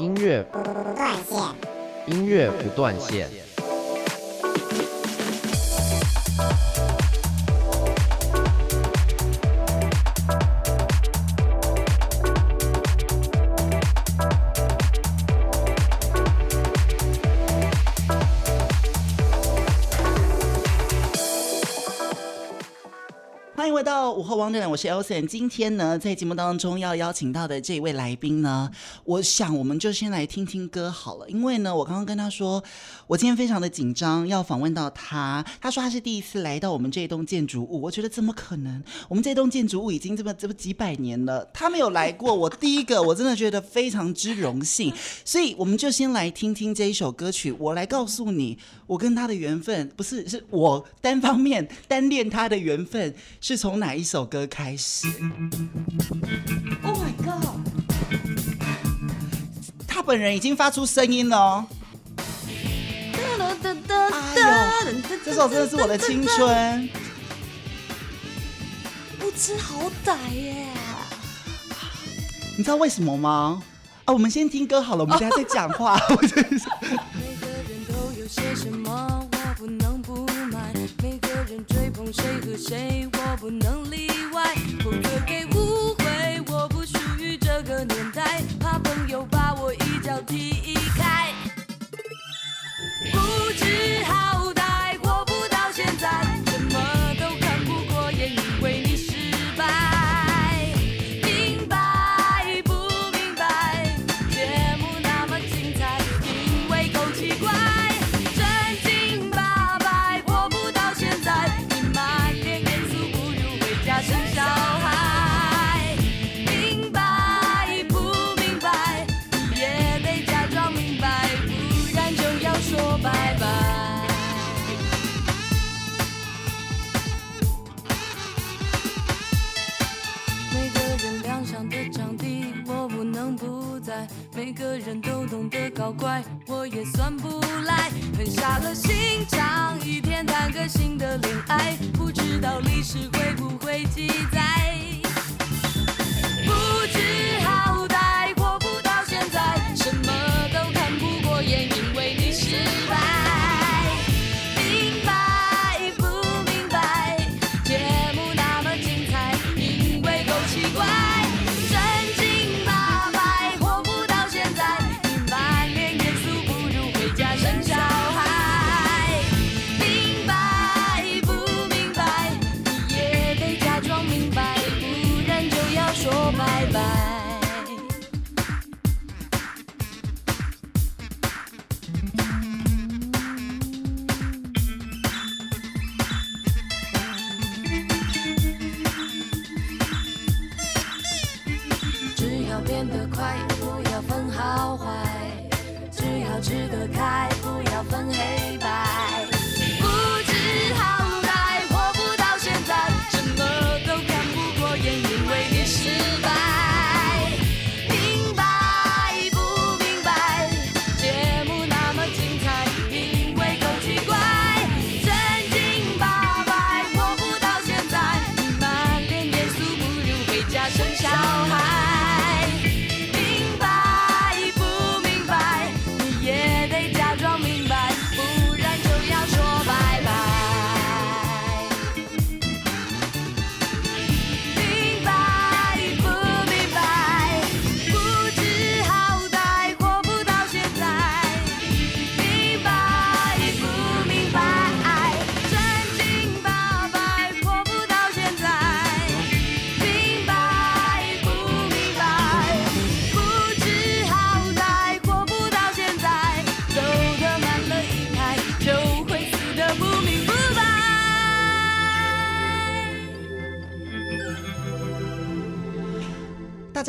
音乐不断线，音乐不断线。到午后王者，我是 Elson。今天呢，在节目当中要邀请到的这一位来宾呢，我想我们就先来听听歌好了。因为呢，我刚刚跟他说，我今天非常的紧张，要访问到他。他说他是第一次来到我们这栋建筑物，我觉得怎么可能？我们这栋建筑物已经这么这么几百年了，他没有来过，我第一个，我真的觉得非常之荣幸。所以我们就先来听听这一首歌曲，我来告诉你，我跟他的缘分不是，是我单方面单恋他的缘分是。从哪一首歌开始？Oh my god！他本人已经发出声音了。哎呦，这首真的是我的青春。不知好歹耶！你知道为什么吗？啊，我们先听歌好了，我们等下再讲话。每个人都有些什么，我不能人追捧谁和谁，我不能例外，不可给误会。我不属于这个年代，怕朋友把我一脚踢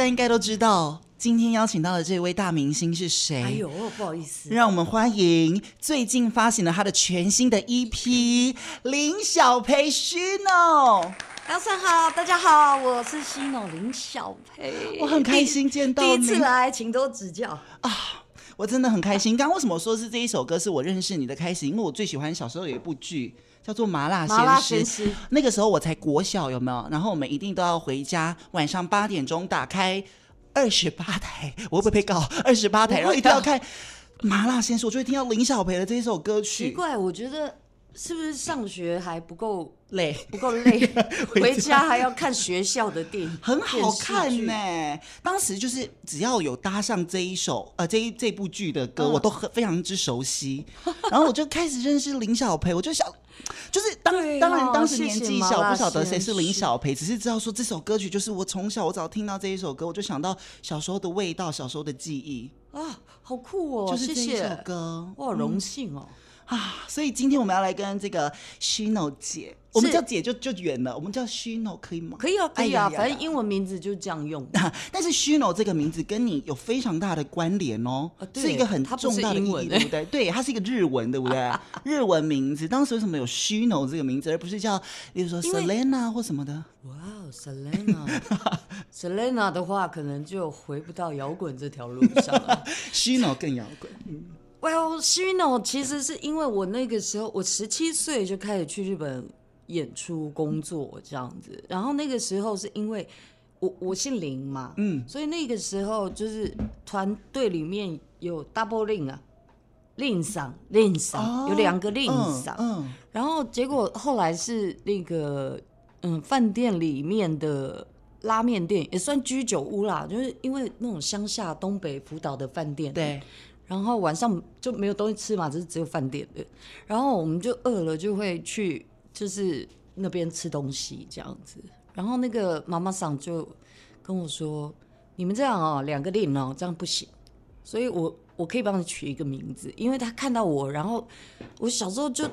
家应该都知道，今天邀请到的这位大明星是谁？哎呦，不好意思，让我们欢迎最近发行了他的全新的 EP 林小培 Shino。早上好，大家好，我是 Shino 林小培。我很开心见到你，第一次来，请多指教啊！我真的很开心。刚刚为什么说是这一首歌是我认识你的开始？因为我最喜欢小时候有一部剧。叫做麻辣鲜师，麻辣鲜师，那个时候我才国小，有没有？然后我们一定都要回家，晚上八点钟打开二十八台，我会不会被告？二十八台，然后一定要看麻辣鲜师，我就会听到林小培的这一首歌曲。奇怪，我觉得是不是上学还不够累，不够累，回家还要看学校的电影，很好看呢、欸。当时就是只要有搭上这一首呃这一这部剧的歌，嗯、我都很非常之熟悉。然后我就开始认识林小培，我就想。就是当、哦、当然当时年纪小，不晓得谁是林小培，只是知道说这首歌曲就是我从小我只要听到这一首歌，我就想到小时候的味道，小时候的记忆啊，好酷哦！就是这一首歌，我好荣幸哦。嗯啊，所以今天我们要来跟这个 Shino 姐，我们叫姐就就远了，我们叫 Shino 可以吗？可以啊，可以啊，反正英文名字就这样用。但是 Shino 这个名字跟你有非常大的关联哦，是一个很重大的意义，对不对？对，它是一个日文，对不对？日文名字，当时为什么有 Shino 这个名字，而不是叫，例如说 Selena 或什么的？哇，Selena，Selena 的话，可能就回不到摇滚这条路上了。Shino 更摇滚，嗯。Well, Shino 其实是因为我那个时候，我十七岁就开始去日本演出工作这样子，然后那个时候是因为我我姓林嘛，嗯，所以那个时候就是团队里面有 double 令啊，令嗓令嗓有两个令桑，嗯，然后结果后来是那个嗯饭店里面的拉面店也算居酒屋啦，就是因为那种乡下东北福岛的饭店，对。然后晚上就没有东西吃嘛，就是只有饭店的。然后我们就饿了，就会去就是那边吃东西这样子。然后那个妈妈桑就跟我说：“你们这样哦，两个令哦，这样不行。”所以我我可以帮你取一个名字，因为他看到我，然后我小时候就。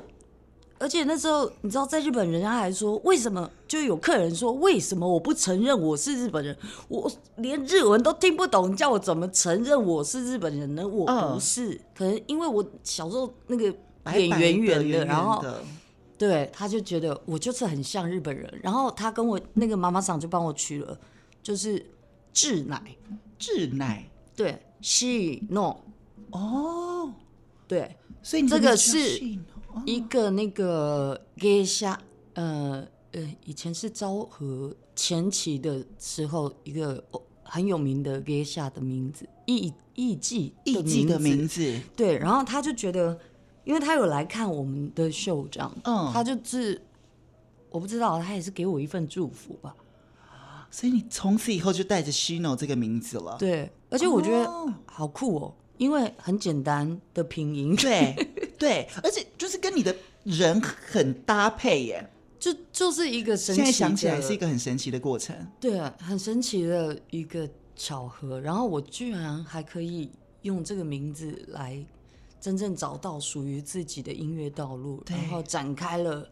而且那时候，你知道，在日本，人家还说，为什么就有客人说，为什么我不承认我是日本人？我连日文都听不懂，叫我怎么承认我是日本人呢？我不是，嗯、可能因为我小时候那个脸圆圆的，然后对，他就觉得我就是很像日本人。然后他跟我那个妈妈桑就帮我取了，就是志乃，志乃，对，Shino，哦，对，所以你这个是。一个那个给下，呃呃，以前是昭和前期的时候，一个很有名的给下的名字，艺艺伎艺伎的名字，对，然后他就觉得，因为他有来看我们的秀，这样，嗯，他就是我不知道，他也是给我一份祝福吧，所以你从此以后就带着 Shino 这个名字了，对，而且我觉得好酷哦。因为很简单的拼音，对对，而且就是跟你的人很搭配耶，就就是一个神奇的，现在想起来是一个很神奇的过程，对，很神奇的一个巧合。然后我居然还可以用这个名字来真正找到属于自己的音乐道路，然后展开了。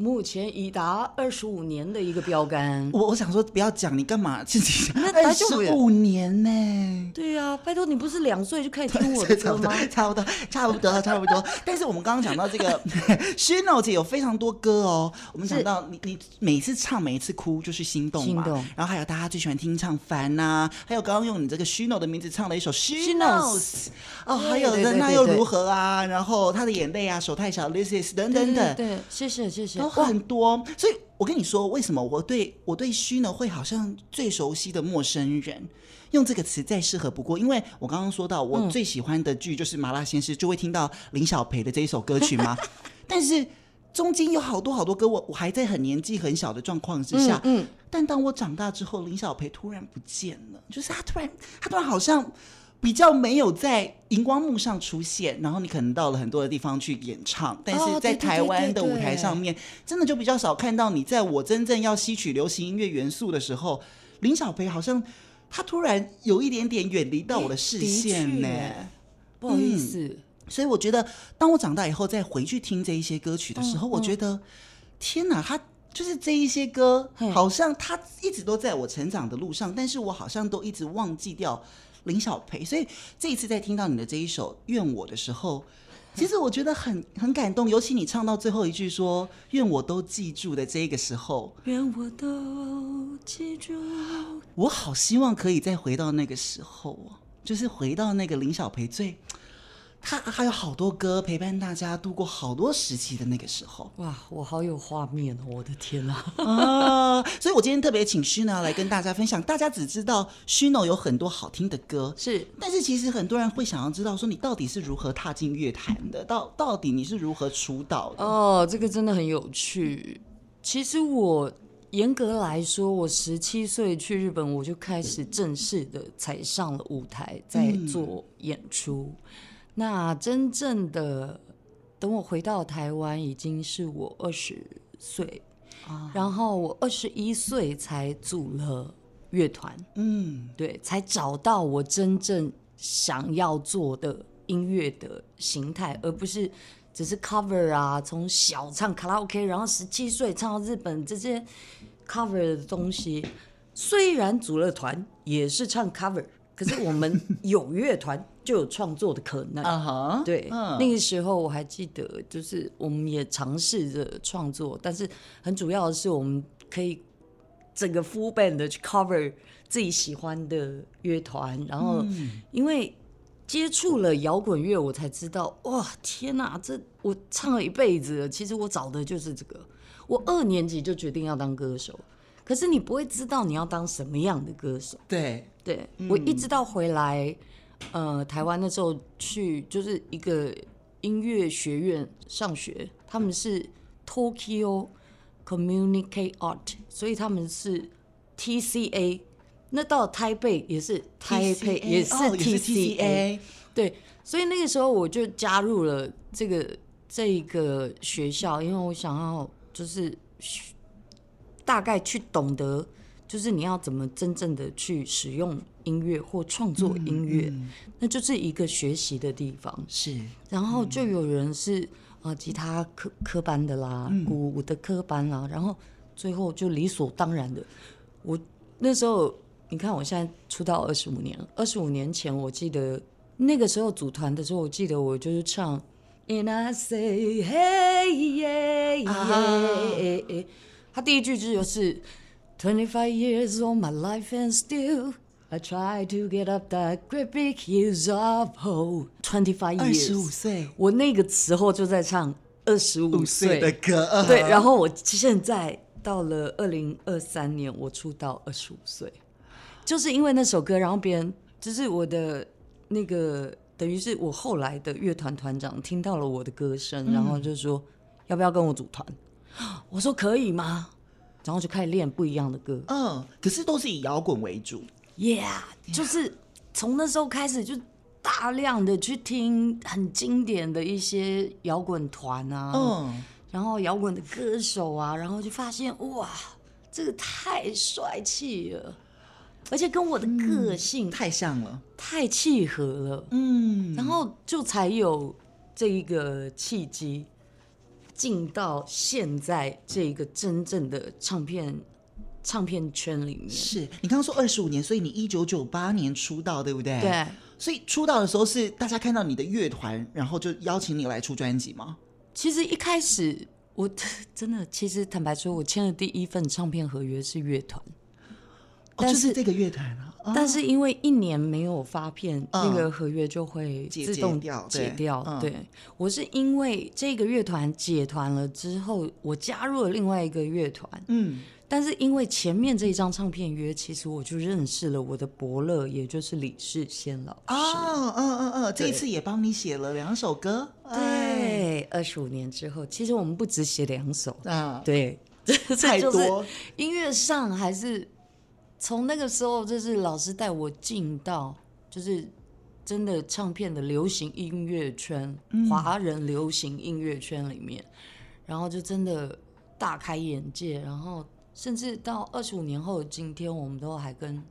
目前已达二十五年的一个标杆，我我想说不要讲，你干嘛自己讲？二十五年呢、欸？对呀、啊，拜托你不是两岁就开始听我的歌吗？差不多，差不多，差不多。但是我们刚刚讲到这个 Shino 姐有非常多歌哦。我们讲到你，你每次唱，每一次哭就是心动嘛。心动。然后还有大家最喜欢听唱烦呐、啊，还有刚刚用你这个 Shino 的名字唱了一首 She knows 哦，还有的那又如何啊？然后他的眼泪啊，手太小，This is 等等等。对，谢谢谢谢。很多，所以我跟你说，为什么我对我对 Shino 会好像最熟悉的陌生人，用这个词再适合不过。因为我刚刚说到，我最喜欢的剧就是《麻辣鲜师》，就会听到林小培的这一首歌曲嘛。但是中间有好多好多歌，我我还在很年纪很小的状况之下，嗯，但当我长大之后，林小培突然不见了，就是他突然他突然好像。比较没有在荧光幕上出现，然后你可能到了很多的地方去演唱，但是在台湾的舞台上面，真的就比较少看到你。在我真正要吸取流行音乐元素的时候，林小培好像他突然有一点点远离到我的视线呢。不好意思，嗯，所以我觉得，当我长大以后再回去听这一些歌曲的时候，我觉得天哪，他就是这一些歌，好像他一直都在我成长的路上，但是我好像都一直忘记掉。林小培，所以这一次在听到你的这一首《怨我》的时候，其实我觉得很 很感动，尤其你唱到最后一句说“愿我都记住”的这个时候，愿我都记住，我好希望可以再回到那个时候，就是回到那个林小培最他还有好多歌陪伴大家度过好多时期的那个时候。哇，我好有画面哦！我的天哪！啊，所以我今天特别请 Shino 来跟大家分享。大家只知道 Shino 有很多好听的歌，是，但是其实很多人会想要知道，说你到底是如何踏进乐坛的？到到底你是如何出道的？哦，这个真的很有趣。其实我。严格来说，我十七岁去日本，我就开始正式的踩上了舞台，在做演出。嗯、那真正的等我回到台湾，已经是我二十岁，啊、然后我二十一岁才组了乐团。嗯，对，才找到我真正想要做的音乐的形态，而不是只是 cover 啊，从小唱卡拉 OK，然后十七岁唱到日本这些。cover 的东西，虽然组了团也是唱 cover，可是我们有乐团就有创作的可能。啊哈，对，那个时候我还记得，就是我们也尝试着创作，但是很主要的是我们可以整个 full band 的去 cover 自己喜欢的乐团，然后因为接触了摇滚乐，我才知道，哇，天哪，这我唱了一辈子，其实我找的就是这个。我二年级就决定要当歌手，可是你不会知道你要当什么样的歌手。对对，我一直到回来，呃，台湾的时候去就是一个音乐学院上学，他们是 Tokyo Communicate Art，所以他们是 TCA。那到台北也是台北也是 TCA，对，所以那个时候我就加入了这个这一个学校，因为我想要。就是大概去懂得，就是你要怎么真正的去使用音乐或创作音乐，嗯嗯、那就是一个学习的地方。是，然后就有人是呃吉他科科班的啦，鼓、嗯、的科班啦，然后最后就理所当然的，我那时候你看我现在出道二十五年，二十五年前我记得那个时候组团的时候，我记得我就是唱。And I say, hey, yeah, yeah. 他第一句就是 Twenty five years of my life and still I try to get up that great big hills of hope. Twenty five years，二十五岁，我那个时候就在唱二十五岁的歌。对，然后我现在到了二零二三年，我出道二十五岁，就是因为那首歌，然后别人就是我的那个。等于是我后来的乐团团长听到了我的歌声，嗯、然后就说要不要跟我组团？我说可以吗？然后就开始练不一样的歌。嗯，可是都是以摇滚为主。Yeah，就是从那时候开始就大量的去听很经典的一些摇滚团啊，嗯，然后摇滚的歌手啊，然后就发现哇，这个太帅气了。而且跟我的个性、嗯、太像了，太契合了，嗯，然后就才有这一个契机进到现在这个真正的唱片唱片圈里面。是你刚刚说二十五年，所以你一九九八年出道，对不对？对。所以出道的时候是大家看到你的乐团，然后就邀请你来出专辑吗？其实一开始我 真的，其实坦白说，我签的第一份唱片合约是乐团。哦但是这个乐团啊，但是因为一年没有发片，那个合约就会自动解掉。对，我是因为这个乐团解团了之后，我加入了另外一个乐团。嗯，但是因为前面这一张唱片约，其实我就认识了我的伯乐，也就是李世先老师。哦，嗯嗯嗯，这一次也帮你写了两首歌。对，二十五年之后，其实我们不只写两首啊。对，太多音乐上还是。从那个时候，就是老师带我进到，就是真的唱片的流行音乐圈，华人流行音乐圈里面，然后就真的大开眼界，然后甚至到二十五年后的今天，我们都还跟，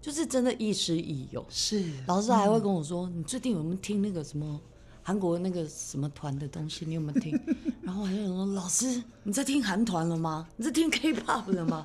就是真的亦师亦友。是，老师还会跟我说：“你最近有没有听那个什么韩国那个什么团的东西？你有没有听？”然后我还想说：“老师，你在听韩团了吗？你在听 K-pop 了吗？”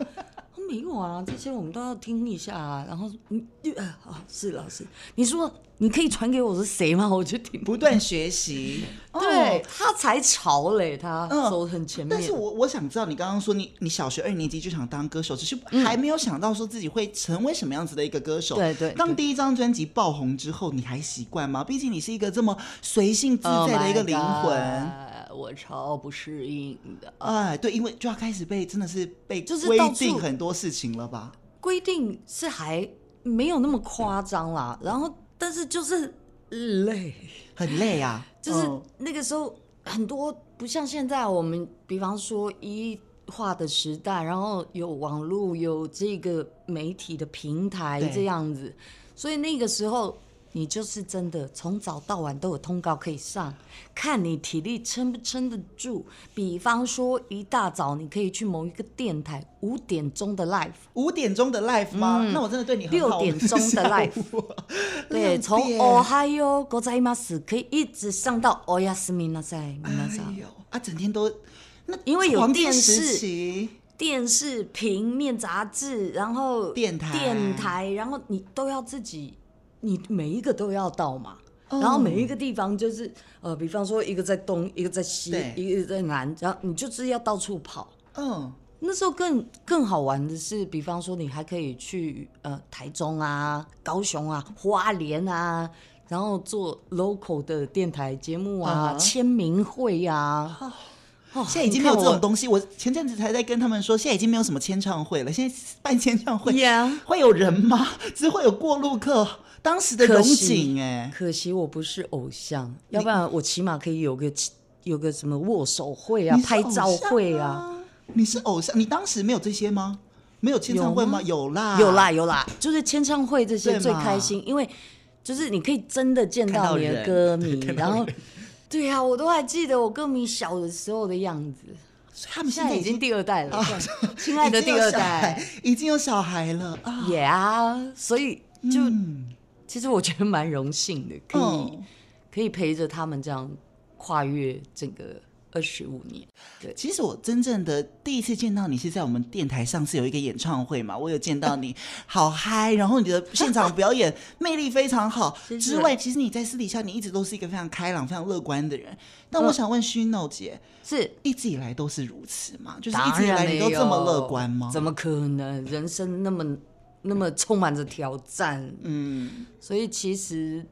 没有啊，这些我们都要听一下啊。然后你，呃，啊，是老师，你说你可以传给我是谁吗？我就听，不断学习，对、哦、他才潮嘞，他走很前面。嗯、但是我我想知道，你刚刚说你你小学二年级就想当歌手，只是还没有想到说自己会成为什么样子的一个歌手。对对。当第一张专辑爆红之后，你还习惯吗？毕竟你是一个这么随性自在的一个灵魂。Oh 我超不适应的，哎，对，因为就要开始被真的是被就是规定很多事情了吧？规定是还没有那么夸张啦，然后但是就是累，很累啊。就是那个时候很多不像现在，我们比方说一化的时代，然后有网络，有这个媒体的平台这样子，所以那个时候。你就是真的从早到晚都有通告可以上，看你体力撑不撑得住。比方说一大早你可以去某一个电台五点钟的 live，五点钟的 live 吗？嗯、那我真的对你。六点钟的 live，对，从 Ohayo gozaimasu 可以一直上到 Oyasumi nasai，哎呦啊，整天都那因为有电视、电视、平面杂志，然后电台、电台，然后你都要自己。你每一个都要到嘛，oh. 然后每一个地方就是呃，比方说一个在东，一个在西，一个在南，然后你就是要到处跑。嗯，oh. 那时候更更好玩的是，比方说你还可以去呃台中啊、高雄啊、花莲啊，然后做 local 的电台节目啊、uh. 签名会呀、啊。Oh. 现在已经没有这种东西。我，我前阵子才在跟他们说，现在已经没有什么签唱会了。现在办签唱会.会有人吗？只会有过路客。当时的荣景，哎，可惜我不是偶像，要不然我起码可以有个有个什么握手会啊、啊拍照会啊。你是偶像，你当时没有这些吗？没有签唱会吗？有，吗有啦，有啦，有啦，就是签唱会这些最开心，因为就是你可以真的见到你的歌迷，然后。对呀、啊，我都还记得我歌迷小的时候的样子。他们现在，已经第二代了，亲爱的第二代已经有小孩了啊。Yeah，所以就、嗯、其实我觉得蛮荣幸的，可以、哦、可以陪着他们这样跨越整个。二十五年，对，其实我真正的第一次见到你是在我们电台上次有一个演唱会嘛，我有见到你，好嗨，然后你的现场表演魅力非常好。之外，其实你在私底下你一直都是一个非常开朗、非常乐观的人。但我想问 Shino 姐，是一直以来都是如此吗？就是一直以来你都这么乐观吗？怎么可能？人生那么那么充满着挑战，嗯，所以其实。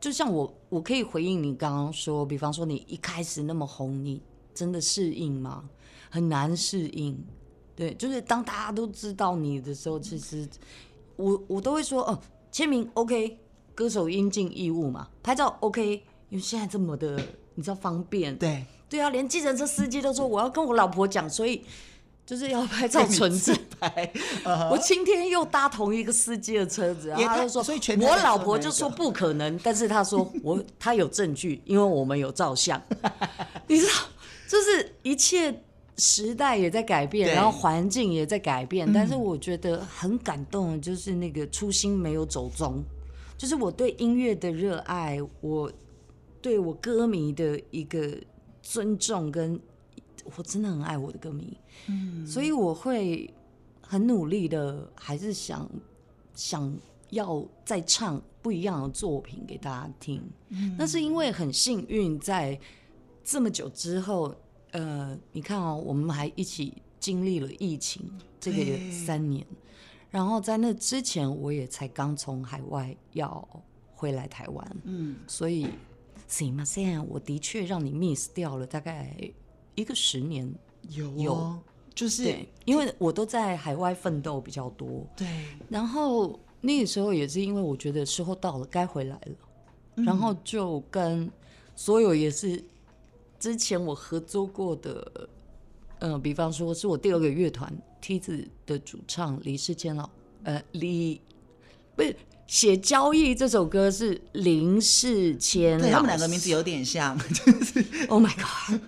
就像我，我可以回应你刚刚说，比方说你一开始那么红，你真的适应吗？很难适应。对，就是当大家都知道你的时候，其实我我都会说，哦，签名 OK，歌手应尽义务嘛，拍照 OK，因为现在这么的，你知道方便。对，对啊，连计程车司机都说我要跟我老婆讲，所以。就是要拍照存自拍，我今天又搭同一个司机的车子，然后他就说，我老婆就说不可能，但是他说我 他有证据，因为我们有照相，你知道，就是一切时代也在改变，然后环境也在改变，但是我觉得很感动的就是那个初心没有走中，就是我对音乐的热爱，我对我歌迷的一个尊重跟。我真的很爱我的歌迷，嗯，所以我会很努力的，还是想想要再唱不一样的作品给大家听。嗯，那是因为很幸运，在这么久之后，呃，你看哦，我们还一起经历了疫情这个三年，然后在那之前，我也才刚从海外要回来台湾，嗯，所以什么现在我的确让你 miss 掉了大概。一个十年有、哦、有，就是对，因为我都在海外奋斗比较多，对。然后那个时候也是因为我觉得时候到了，该回来了，嗯、然后就跟所有也是之前我合作过的，嗯、呃，比方说是我第二个乐团梯子的主唱李世谦老，呃，李不是写交易这首歌是林世谦，对，他们两个名字有点像，就是。Oh my God。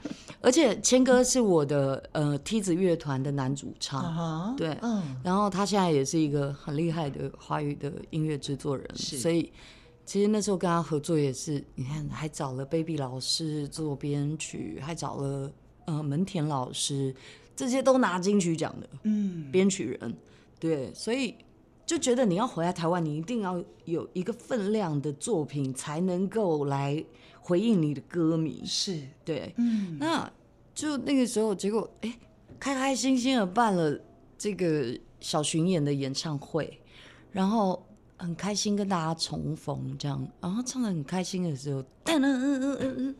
而且谦哥是我的呃梯子乐团的男主唱，uh huh, 对，嗯，然后他现在也是一个很厉害的华语的音乐制作人，是。所以其实那时候跟他合作也是，你看还找了 Baby 老师做编曲，还找了呃门田老师这些都拿金曲奖的，嗯，编曲人，对，所以就觉得你要回来台湾，你一定要有一个分量的作品，才能够来回应你的歌迷，是。对，嗯，那就那个时候，结果哎，开开心心的办了这个小巡演的演唱会，然后很开心跟大家重逢，这样，然后唱的很开心的时候，噔噔噔噔噔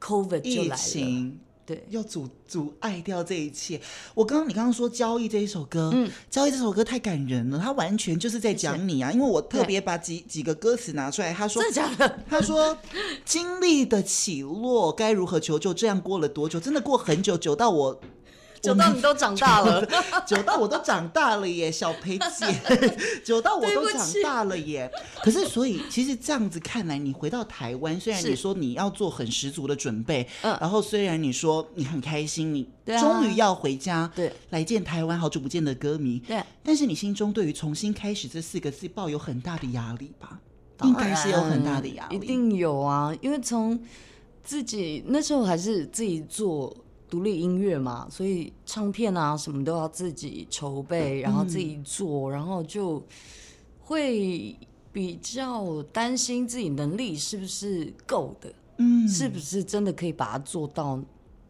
，COVID 就来了。对，要阻阻碍掉这一切。我刚刚你刚刚说《交易》这一首歌，嗯，《交易》这首歌太感人了，它完全就是在讲你啊。因为我特别把几几个歌词拿出来，他说：“真的假的？”他说：“经历的起落该如何求救？这样过了多久？真的过很久，久到我。”久到你都长大了，久到我都长大了耶，小裴姐，久到我都长大了耶。可是，所以其实这样子看来，你回到台湾，虽然你说你要做很十足的准备，嗯。然后虽然你说你很开心，你终于要回家，对，来见台湾好久不见的歌迷，对，但是你心中对于重新开始这四个字抱有很大的压力吧？应该是有很大的压力，一定有啊，因为从自己那时候还是自己做。独立音乐嘛，所以唱片啊什么都要自己筹备，然后自己做，嗯、然后就会比较担心自己能力是不是够的，嗯，是不是真的可以把它做到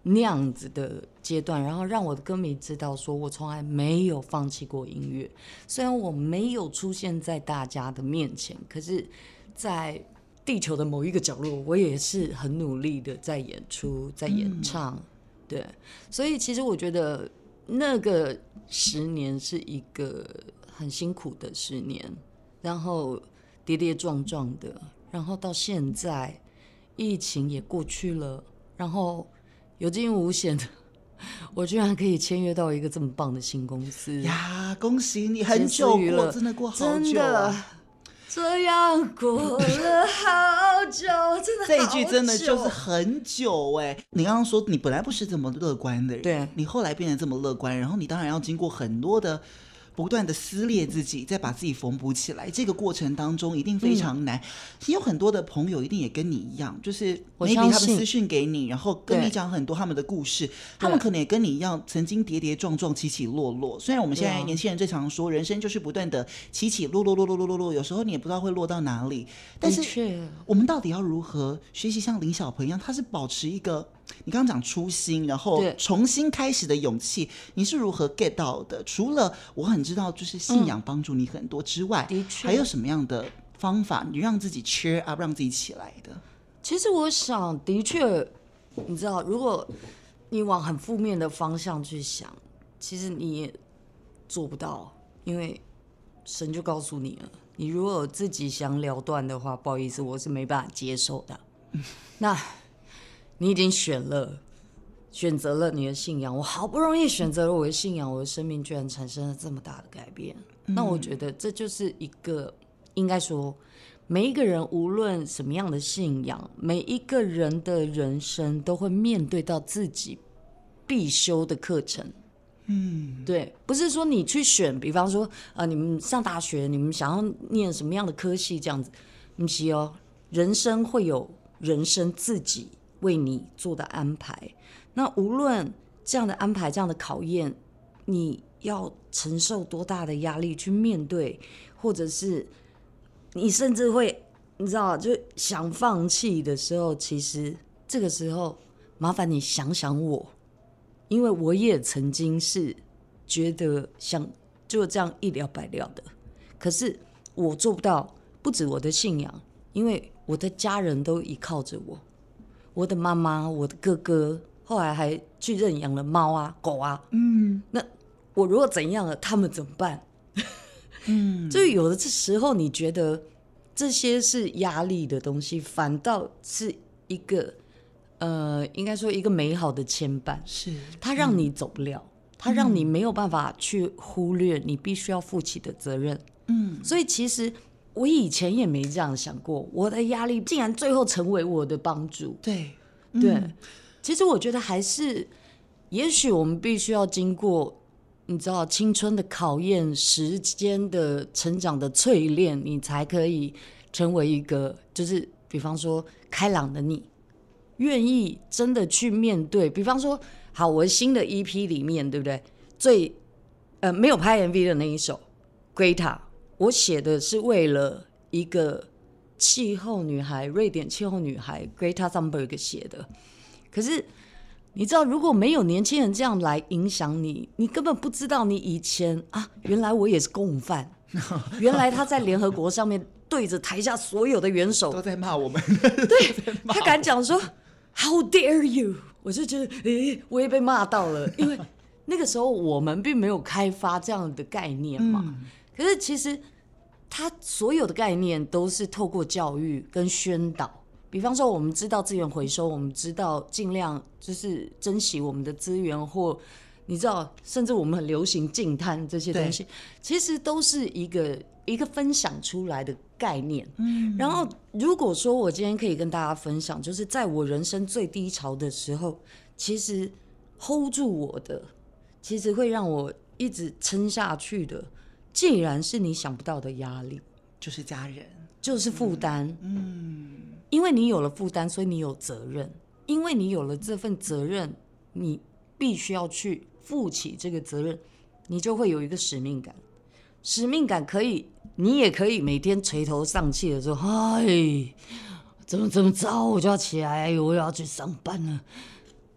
那样子的阶段，然后让我的歌迷知道，说我从来没有放弃过音乐，虽然我没有出现在大家的面前，可是，在地球的某一个角落，我也是很努力的在演出，在演唱。嗯对，所以其实我觉得那个十年是一个很辛苦的十年，然后跌跌撞撞的，然后到现在疫情也过去了，然后有惊无险的，我居然可以签约到一个这么棒的新公司呀！恭喜你，很久过，真的过好久啊。这样过了好久，真的。这一句真的就是很久哎！你刚刚说你本来不是这么乐观的人，对，你后来变得这么乐观，然后你当然要经过很多的。不断的撕裂自己，再把自己缝补起来，这个过程当中一定非常难。其实有很多的朋友一定也跟你一样，就是我 maybe 他们私讯给你，然后跟你讲很多他们的故事，他们可能也跟你一样，曾经跌跌撞撞、起起落落。虽然我们现在年轻人最常说，人生就是不断的起起落落、落落落落落，有时候你也不知道会落到哪里。但是我们到底要如何学习像林小鹏一样，他是保持一个。你刚刚讲初心，然后重新开始的勇气，你是如何 get 到的？除了我很知道，就是信仰帮助你很多之外，的确，还有什么样的方法，你让自己 cheer up，让自己起来的？其实我想，的确，你知道，如果你往很负面的方向去想，其实你也做不到，因为神就告诉你了，你如果自己想了断的话，不好意思，我是没办法接受的。那。你已经选了，选择了你的信仰。我好不容易选择了我的信仰，我的生命居然产生了这么大的改变。嗯、那我觉得这就是一个，应该说，每一个人无论什么样的信仰，每一个人的人生都会面对到自己必修的课程。嗯，对，不是说你去选，比方说，呃，你们上大学，你们想要念什么样的科系这样子，不是哦，人生会有人生自己。为你做的安排，那无论这样的安排、这样的考验，你要承受多大的压力去面对，或者是你甚至会，你知道，就想放弃的时候，其实这个时候麻烦你想想我，因为我也曾经是觉得想就这样一了百了的，可是我做不到，不止我的信仰，因为我的家人都依靠着我。我的妈妈，我的哥哥，后来还去认养了猫啊、狗啊。嗯，那我如果怎样了，他们怎么办？嗯，就有的这时候，你觉得这些是压力的东西，反倒是一个呃，应该说一个美好的牵绊。是，它让你走不了，它让你没有办法去忽略你必须要负起的责任。嗯，所以其实。我以前也没这样想过，我的压力竟然最后成为我的帮助。对，嗯、对，其实我觉得还是，也许我们必须要经过，你知道，青春的考验，时间的成长的淬炼，你才可以成为一个，就是比方说开朗的你，愿意真的去面对。比方说，好，我新的 EP 里面，对不对？最呃没有拍 MV 的那一首《Greta》，我写的是为了一个气候女孩，瑞典气候女孩 Greta Thunberg 写的。可是你知道，如果没有年轻人这样来影响你，你根本不知道你以前啊，原来我也是共犯，原来他在联合国上面对着台下所有的元首都在骂我们，对，他敢讲说 How dare you！我就觉得，诶，我也被骂到了，因为那个时候我们并没有开发这样的概念嘛。嗯、可是其实他所有的概念都是透过教育跟宣导，比方说我们知道资源回收，我们知道尽量就是珍惜我们的资源，或你知道，甚至我们很流行净滩这些东西，其实都是一个一个分享出来的概念。嗯，然后如果说我今天可以跟大家分享，就是在我人生最低潮的时候，其实 hold 住我的，其实会让我一直撑下去的，既然是你想不到的压力，就是家人，就是负担。嗯，因为你有了负担，所以你有责任。因为你有了这份责任，你必须要去负起这个责任，你就会有一个使命感。使命感可以，你也可以每天垂头丧气的说：“哎，怎么怎么着我就要起来，我要去上班了。”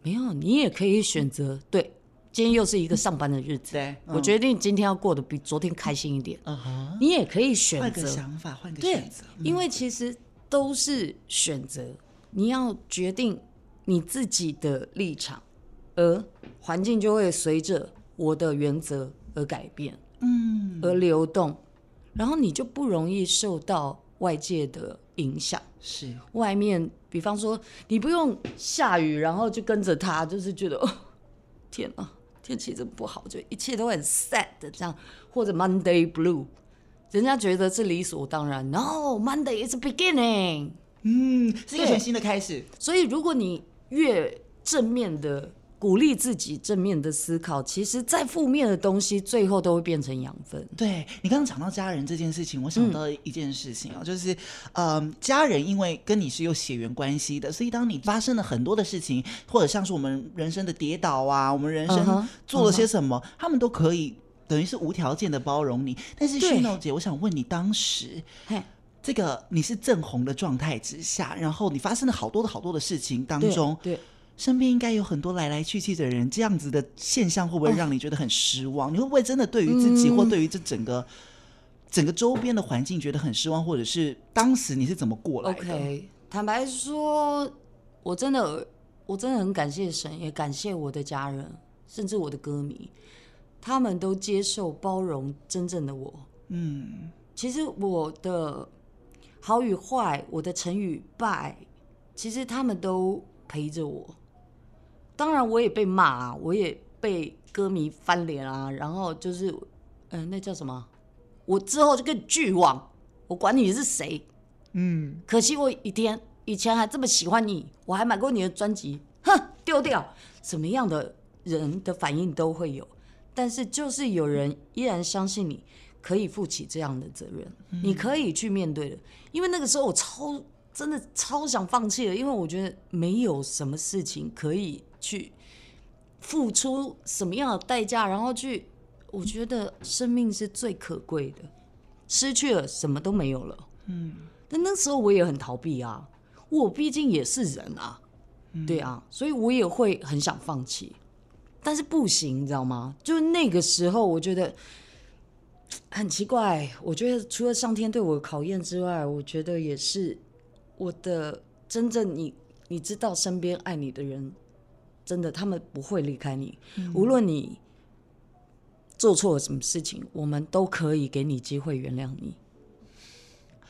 没有，你也可以选择。对，今天又是一个上班的日子，对，我决定今天要过得比昨天开心一点。你也可以选择换个想法，换个选择。因为其实都是选择，你要决定你自己的立场，而环境就会随着我的原则而改变。嗯，而流动，然后你就不容易受到外界的影响。是外面，比方说你不用下雨，然后就跟着他，就是觉得哦，天啊，天气真不好，就一切都很 sad 这样，或者 Monday Blue，人家觉得这理所当然。No，Monday is a beginning，嗯，是一个全新的开始。所以如果你越正面的。鼓励自己正面的思考，其实再负面的东西，最后都会变成养分。对，你刚刚讲到家人这件事情，我想到一件事情啊，嗯、就是，嗯，家人因为跟你是有血缘关系的，所以当你发生了很多的事情，或者像是我们人生的跌倒啊，我们人生做了些什么，uh huh, uh huh. 他们都可以等于是无条件的包容你。但是 Shino 姐，我想问你，当时嘿这个你是正红的状态之下，然后你发生了好多的好多的事情当中，对。对身边应该有很多来来去去的人，这样子的现象会不会让你觉得很失望？哦、你会不会真的对于自己、嗯、或对于这整个整个周边的环境觉得很失望？或者是当时你是怎么过来的？OK，坦白说，我真的我真的很感谢神，也感谢我的家人，甚至我的歌迷，他们都接受包容真正的我。嗯，其实我的好与坏，我的成与败，其实他们都陪着我。当然，我也被骂啊，我也被歌迷翻脸啊，然后就是，嗯、呃，那叫什么？我之后就跟巨网，我管你是谁，嗯，可惜我一天以前还这么喜欢你，我还买过你的专辑，哼，丢掉，什么样的人的反应都会有，但是就是有人依然相信你可以负起这样的责任，嗯、你可以去面对的，因为那个时候我超真的超想放弃了，因为我觉得没有什么事情可以。去付出什么样的代价，然后去，我觉得生命是最可贵的，失去了什么都没有了。嗯，但那时候我也很逃避啊，我毕竟也是人啊，对啊，所以我也会很想放弃，但是不行，你知道吗？就那个时候，我觉得很奇怪。我觉得除了上天对我的考验之外，我觉得也是我的真正你，你知道，身边爱你的人。真的，他们不会离开你。嗯、无论你做错了什么事情，我们都可以给你机会原谅你。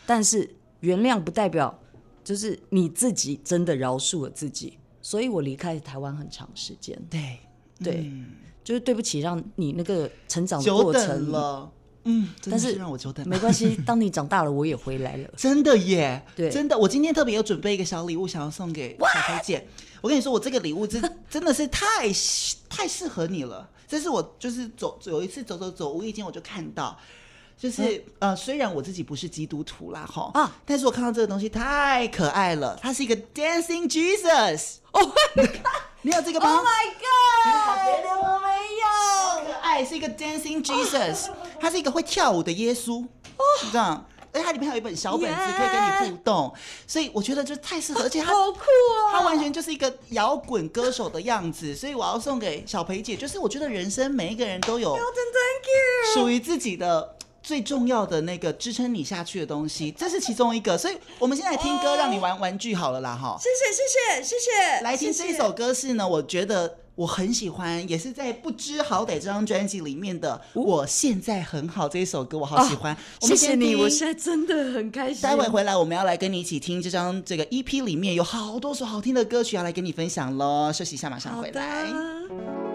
但是原谅不代表就是你自己真的饶恕了自己。所以我离开台湾很长时间。对对，嗯、就是对不起，让你那个成长的过程了。嗯，但是让我久等。没关系，当你长大了，我也回来了。真的耶，对，真的。我今天特别有准备一个小礼物，想要送给小飞姐。我跟你说，我这个礼物真 真的是太太适合你了。这是我就是走有一次走走走，无意间我就看到，就是呃，虽然我自己不是基督徒啦，哈啊，但是我看到这个东西太可爱了，它是一个 Dancing Jesus。哦，你有这个吗？Oh my god！我没有。可爱，是一个 Dancing Jesus，它是一个会跳舞的耶稣，是这样。而且它里面还有一本小本子可以跟你互动!所以我觉得就太适合，而且它好酷哦！它完全就是一个摇滚歌手的样子，所以我要送给小培姐，就是我觉得人生每一个人都有属于自己的最重要的那个支撑你下去的东西，这是其中一个。所以我们现在听歌，让你玩玩具好了啦，哈！谢谢谢谢谢谢，来听这一首歌是呢，我觉得。我很喜欢，也是在不知好歹这张专辑里面的。我现在很好这一首歌，我好喜欢。哦、谢谢你，我现在真的很开心。待会回来，我们要来跟你一起听这张这个 EP 里面有好多首好听的歌曲要来跟你分享喽。休息一下，马上回来。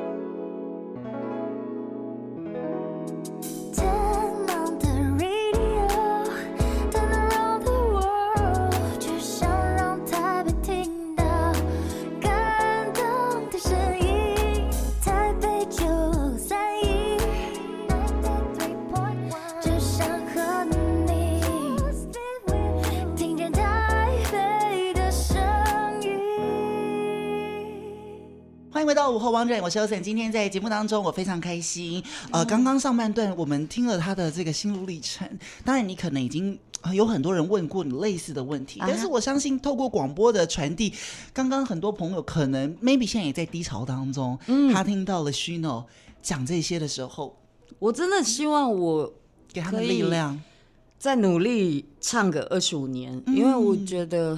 到午后王者，我是 Osen。今天在节目当中，我非常开心。呃，刚刚上半段我们听了他的这个心路历程。当然，你可能已经有很多人问过你类似的问题，但是我相信透过广播的传递，刚刚很多朋友可能 maybe 现在也在低潮当中。嗯，他听到了 Shino 讲这些的时候，我真的希望我给他的力量，再努力唱个二十五年，因为我觉得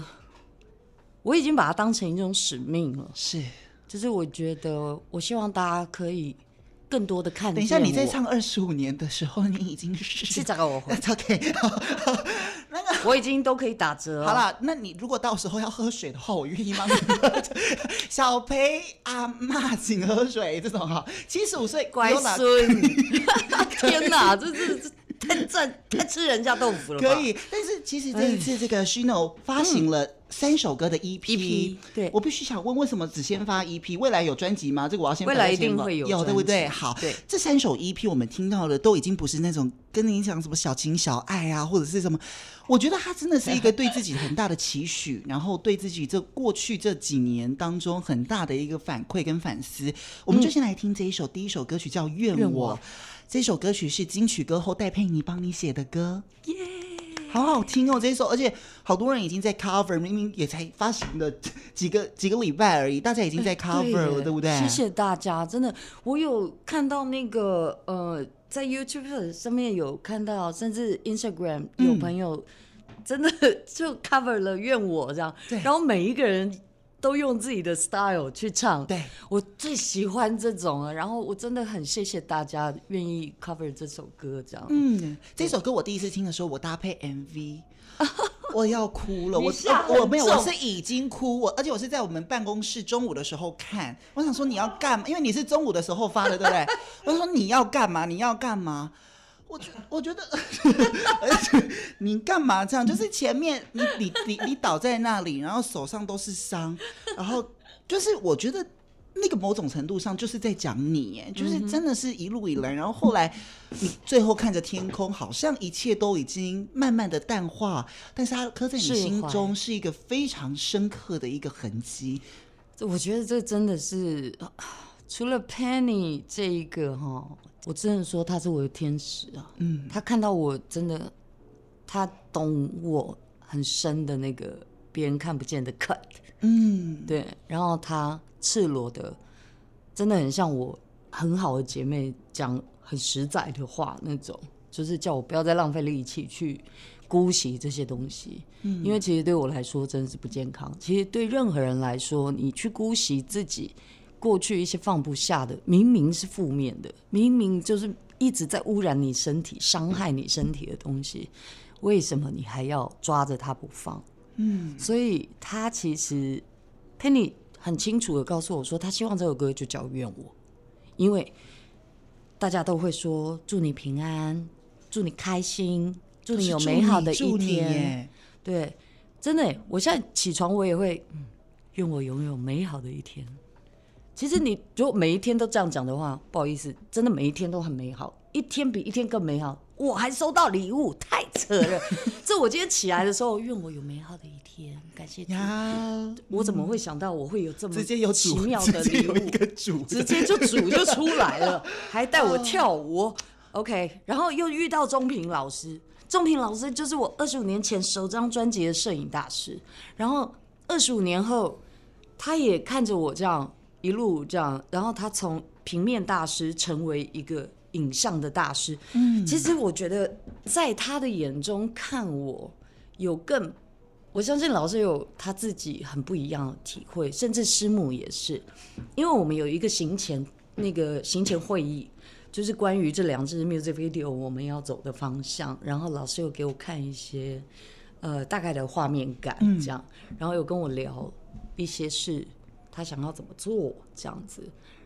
我已经把它当成一种使命了。是。就是我觉得，我希望大家可以更多的看。等一下，你在唱二十五年的时候，你已经是是这个我 OK，那个 我已经都可以打折了。好了，那你如果到时候要喝水的话，我愿意帮你。小培阿妈请喝水，这种哈，七十五岁乖孙。天哪，这这这太赚太吃人家豆腐了。可以，但是其实这一次这个 Shino 发行了。三首歌的 EP，, 对，我必须想问，为什么只先发 EP？未来有专辑吗？这个我要先。未来一定会有，有对不对？好，对，这三首 EP 我们听到的都已经不是那种跟你讲什么小情小爱啊，或者是什么。我觉得他真的是一个对自己很大的期许，然后对自己这过去这几年当中很大的一个反馈跟反思。我们就先来听这一首，嗯、第一首歌曲叫《愿我》愿我，这首歌曲是金曲歌后戴佩妮帮你写的歌。耶、yeah。好好听哦，这一首，而且好多人已经在 cover，明明也才发行的几个几个礼拜而已，大家已经在 cover 了，对，对不对？谢谢大家，真的，我有看到那个呃，在 YouTube 上面有看到，甚至 Instagram 有朋友真的 就 cover 了《怨我》这样，然后每一个人。都用自己的 style 去唱，对，我最喜欢这种了。然后我真的很谢谢大家愿意 cover 这首歌，这样。嗯，这首歌我第一次听的时候，我搭配 MV，我要哭了。我我没有，我是已经哭。我而且我是在我们办公室中午的时候看。我想说你要干嘛？因为你是中午的时候发的，对不对？我说你要干嘛？你要干嘛？我觉 我觉得，你干嘛这样？就是前面你你你你倒在那里，然后手上都是伤，然后就是我觉得那个某种程度上就是在讲你，哎，就是真的是一路以来，然后后来你最后看着天空，好像一切都已经慢慢的淡化，但是它刻在你心中是一个非常深刻的一个痕迹。我觉得这真的是除了 Penny 这一个哈。我真的说他是我的天使啊！嗯，他看到我真的，他懂我很深的那个别人看不见的 cut，嗯，对。然后他赤裸的，真的很像我很好的姐妹讲很实在的话那种，就是叫我不要再浪费力气去姑息这些东西，嗯，因为其实对我来说真的是不健康。其实对任何人来说，你去姑息自己。过去一些放不下的，明明是负面的，明明就是一直在污染你身体、伤害你身体的东西，为什么你还要抓着它不放？嗯，所以他其实 Penny 很清楚的告诉我说，他希望这首歌就叫《愿我》，因为大家都会说祝你平安，祝你开心，祝你有美好的一天。对，真的，我现在起床我也会，嗯，愿我拥有美好的一天。其实你如果每一天都这样讲的话，不好意思，真的每一天都很美好，一天比一天更美好，我还收到礼物，太扯了。这我今天起来的时候，愿我有美好的一天，感谢呀。我怎么会想到我会有这么奇妙的礼物？直接就主就出来了，还带我跳舞。OK，然后又遇到钟平老师，钟平老师就是我二十五年前首张专辑的摄影大师，然后二十五年后，他也看着我这样一路这样，然后他从平面大师成为一个影像的大师。嗯，其实我觉得在他的眼中看我有更，我相信老师有他自己很不一样的体会，甚至师母也是，因为我们有一个行前那个行前会议。就是关于这两支 music video 我们要走的方向，然后老师又给我看一些呃大概的画面感，这样，嗯、然后又跟我聊一些事，他想要怎么做这样子，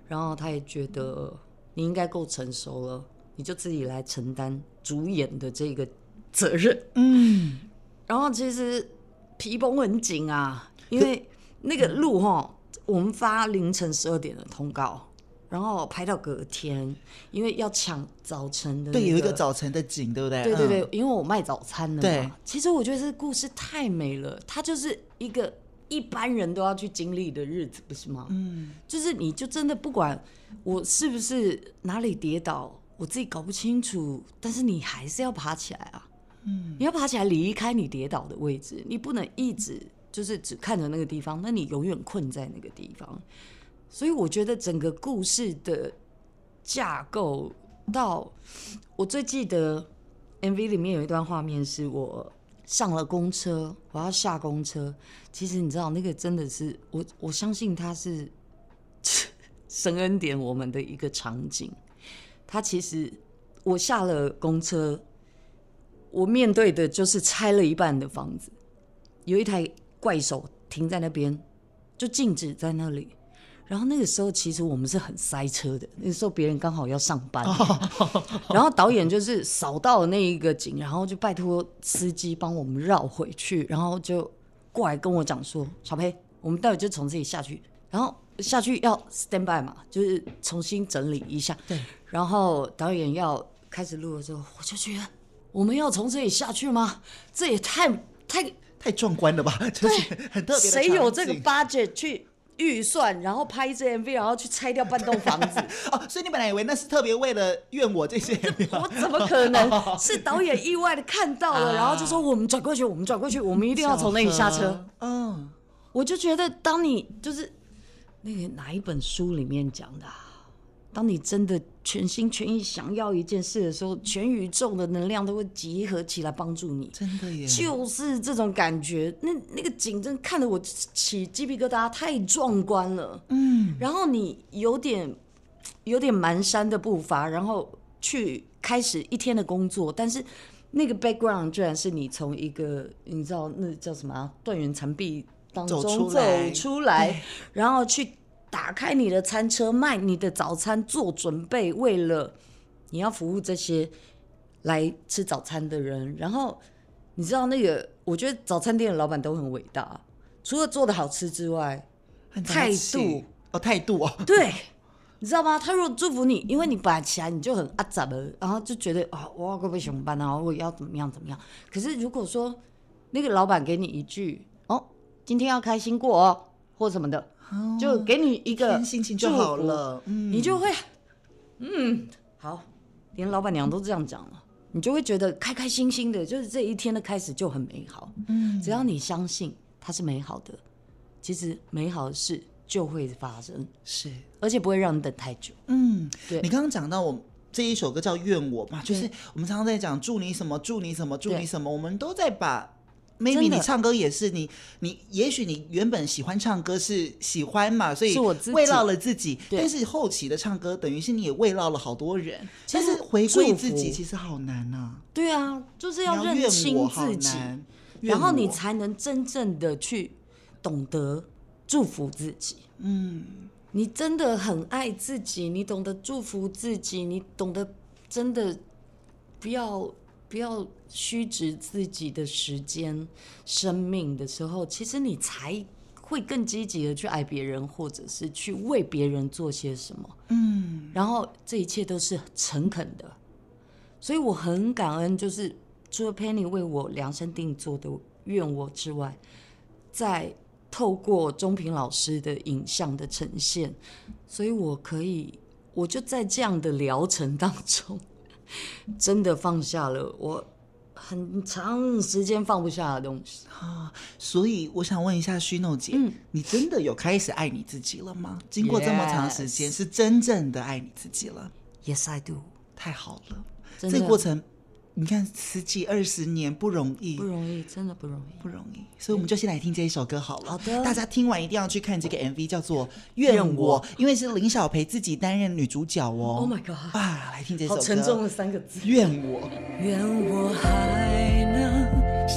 然后他也觉得你应该够成熟了，你就自己来承担主演的这个责任，嗯，然后其实皮绷很紧啊，因为那个路哈，我们发凌晨十二点的通告。然后拍到隔天，因为要抢早晨的、那个，对，有一个早晨的景，对不对？对对对，嗯、因为我卖早餐的嘛。对，其实我觉得这故事太美了，它就是一个一般人都要去经历的日子，不是吗？嗯，就是你就真的不管我是不是哪里跌倒，我自己搞不清楚，但是你还是要爬起来啊。嗯，你要爬起来离开你跌倒的位置，你不能一直就是只看着那个地方，那你永远困在那个地方。所以我觉得整个故事的架构，到我最记得 MV 里面有一段画面，是我上了公车，我要下公车。其实你知道，那个真的是我，我相信他是 神恩典我们的一个场景。他其实我下了公车，我面对的就是拆了一半的房子，有一台怪手停在那边，就静止在那里。然后那个时候，其实我们是很塞车的。那个时候别人刚好要上班，然后导演就是扫到了那一个景，然后就拜托司机帮我们绕回去，然后就过来跟我讲说：“小培，我们待会就从这里下去，然后下去要 stand by 嘛，就是重新整理一下。”对。然后导演要开始录的时候，我就觉得我们要从这里下去吗？这也太太太壮观了吧？就 是很特别。谁有这个 budget 去？预算，然后拍一支 MV，然后去拆掉半栋房子。哦，所以你本来以为那是特别为了怨我这些 我怎么可能？是导演意外的看到了，然后就说我们转过去，我们转过去，我们一定要从那里下车。嗯，我就觉得，当你就是那个哪一本书里面讲的啊？当你真的全心全意想要一件事的时候，全宇宙的能量都会集合起来帮助你。真的耶，就是这种感觉。那那个景真看得我起鸡皮疙瘩，太壮观了。嗯，然后你有点有点蹒跚的步伐，然后去开始一天的工作，但是那个 background 居然是你从一个你知道那叫什么啊，断垣残壁当中走出来，走出来然后去。打开你的餐车，卖你的早餐，做准备，为了你要服务这些来吃早餐的人。然后你知道那个，我觉得早餐店的老板都很伟大，除了做的好吃之外，态度哦，态度哦，对，你知道吗？他如果祝福你，因为你本来起来你就很阿杂的，然后就觉得啊，我要不上班啊，我要怎么样怎么样。可是如果说那个老板给你一句哦，今天要开心过哦，或什么的。就给你一个心情就好了，嗯、你就会，嗯，好，连老板娘都这样讲了，你就会觉得开开心心的，就是这一天的开始就很美好。嗯，只要你相信它是美好的，其实美好的事就会发生，是，而且不会让你等太久。嗯，对。你刚刚讲到我这一首歌叫《怨我》嘛，就是我们常常在讲祝你什么，祝你什么，祝你什么，我们都在把。Maybe 你唱歌也是你你也许你原本喜欢唱歌是喜欢嘛，所以慰劳了自己。但是后期的唱歌等于是你也慰劳了好多人。但是回归自己其实好难呐。对啊，就是要认清自己，然后你才能真正的去懂得祝福自己。嗯，你真的很爱自己，你懂得祝福自己，你懂得真的不要。不要虚掷自己的时间、生命的时候，其实你才会更积极的去爱别人，或者是去为别人做些什么。嗯，然后这一切都是诚恳的，所以我很感恩，就是除了 Penny 为我量身定做的愿我之外，在透过钟平老师的影像的呈现，所以我可以，我就在这样的疗程当中，真的放下了我。很长时间放不下的东西啊，所以我想问一下徐诺姐，嗯，你真的有开始爱你自己了吗？经过这么长时间，是真正的爱你自己了？Yes, I do。太好了，这个过程。你看十几二十年不容易，不容易，真的不容易，不容易。所以我们就先来听这一首歌好了。好的，大家听完一定要去看这个 MV，叫做《愿我》，我因为是林小培自己担任女主角哦。Oh my god！啊，来听这首歌，好沉重的三个字。愿我，愿我还能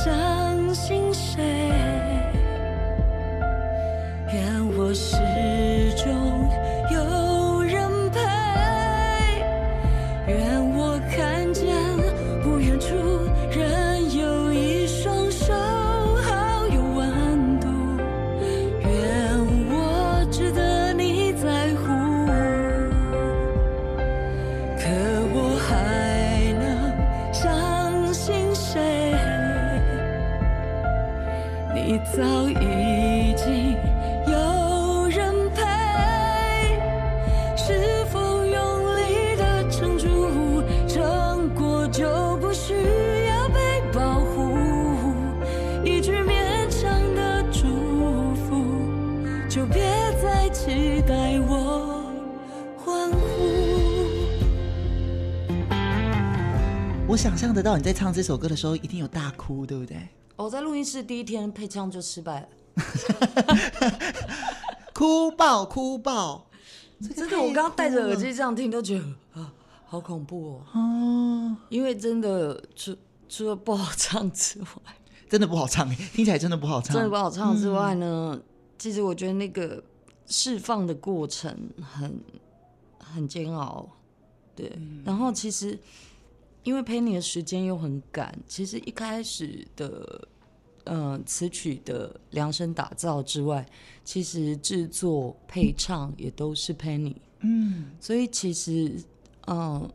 想象得到你在唱这首歌的时候一定有大哭，对不对？我在录音室第一天配唱就失败了，哭 爆哭爆！真的，我刚刚戴着耳机这样听都觉得啊，好恐怖哦。哦，因为真的除除了不好唱之外，真的不好唱，听起来真的不好唱。真的不好唱之外呢，嗯、其实我觉得那个释放的过程很很煎熬。对，嗯、然后其实。因为 Penny 的时间又很赶，其实一开始的，呃，词曲的量身打造之外，其实制作配唱也都是 Penny。嗯，所以其实，嗯、呃，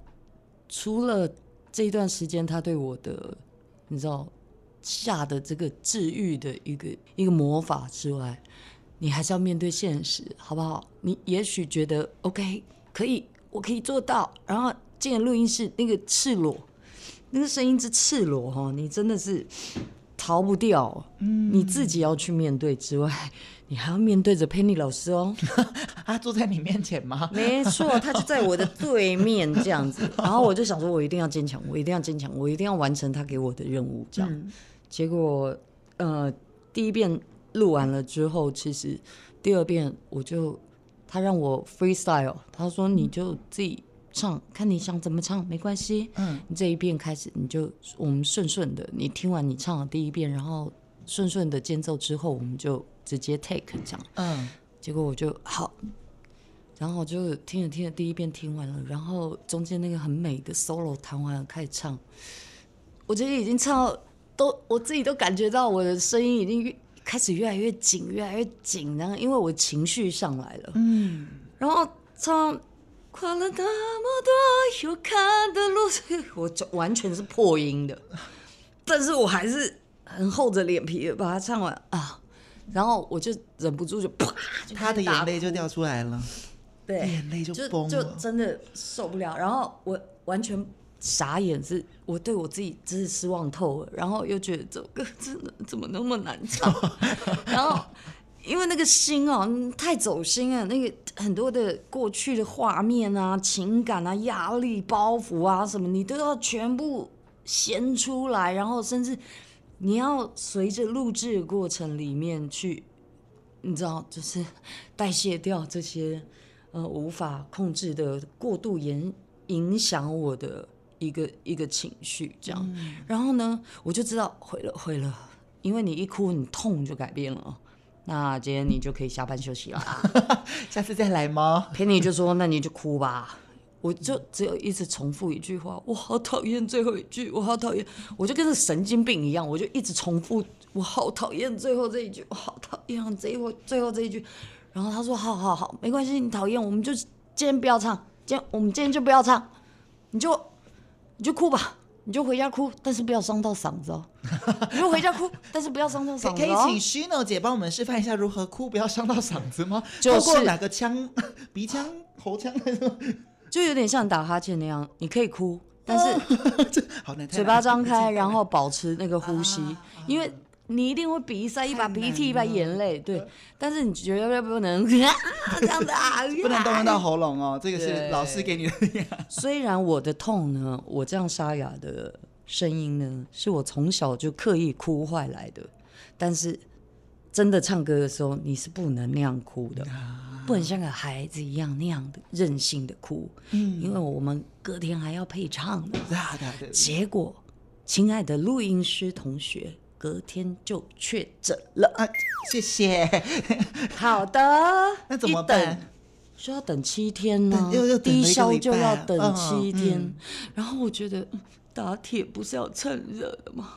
除了这一段时间他对我的，你知道下的这个治愈的一个一个魔法之外，你还是要面对现实，好不好？你也许觉得 OK，可以，我可以做到，然后。进录音室，那个赤裸，那个声音之赤裸哈，你真的是逃不掉。嗯，你自己要去面对之外，你还要面对着 Penny 老师哦。他坐在你面前吗？没错，他就在我的对面这样子。然后我就想说，我一定要坚强，我一定要坚强，我一定要完成他给我的任务。这样，嗯、结果呃，第一遍录完了之后，其实第二遍我就他让我 freestyle，他说你就自己。唱，看你想怎么唱，没关系。嗯，你这一遍开始，你就我们顺顺的。你听完你唱的第一遍，然后顺顺的间奏之后，我们就直接 take 这样。嗯，结果我就好，然后我就听着听着第一遍听完了，然后中间那个很美的 solo 弹完了，开始唱。我觉得已经唱到都，我自己都感觉到我的声音已经越开始越来越紧，越来越紧，然后因为我情绪上来了。嗯，然后唱。跨了那么多有看的路，我就完全是破音的，但是我还是很厚着脸皮的把它唱完啊，然后我就忍不住就啪，他的眼泪就掉出来了，对，眼泪就崩了，就真的受不了，然后我完全傻眼，是我对我自己真是失望透了，然后又觉得这首歌真的怎么那么难唱，然后。因为那个心哦，太走心啊，那个很多的过去的画面啊、情感啊、压力、包袱啊什么，你都要全部掀出来，然后甚至你要随着录制的过程里面去，你知道，就是代谢掉这些呃无法控制的过度影影响我的一个一个情绪，这样。嗯、然后呢，我就知道毁了毁了，因为你一哭，你痛就改变了。那今天你就可以下班休息了，下次再来吗？Penny 就说：“那你就哭吧。”我就只有一直重复一句话：“我好讨厌最后一句，我好讨厌。”我就跟个神经病一样，我就一直重复：“我好讨厌最后这一句，我好讨厌最后最后这一句。”然后他说：“好好好，没关系，你讨厌，我们就今天不要唱，今天我们今天就不要唱，你就。”你就哭吧。你就回家哭，但是不要伤到嗓子哦。你就回家哭，但是不要伤到嗓子哦。可以请 Shino 姐帮我们示范一下如何哭，不要伤到嗓子吗？就是哪个腔？鼻腔、喉腔？就有点像打哈欠那样，你可以哭，但是 嘴巴张开，然后保持那个呼吸，因为。你一定会鼻塞，一把鼻涕一把眼泪，对。但是你绝对不能这样子啊，不能动用到喉咙哦。这个是老师给你的。虽然我的痛呢，我这样沙哑的声音呢，是我从小就刻意哭坏来的。但是真的唱歌的时候，你是不能那样哭的，不能像个孩子一样那样的任性的哭。嗯，因为我们隔天还要配唱的。结果，亲爱的录音师同学。隔天就确诊了啊！谢谢。好的，那怎么办？需要等七天呢，低消就要等七天。嗯、然后我觉得打铁不是要趁热的吗？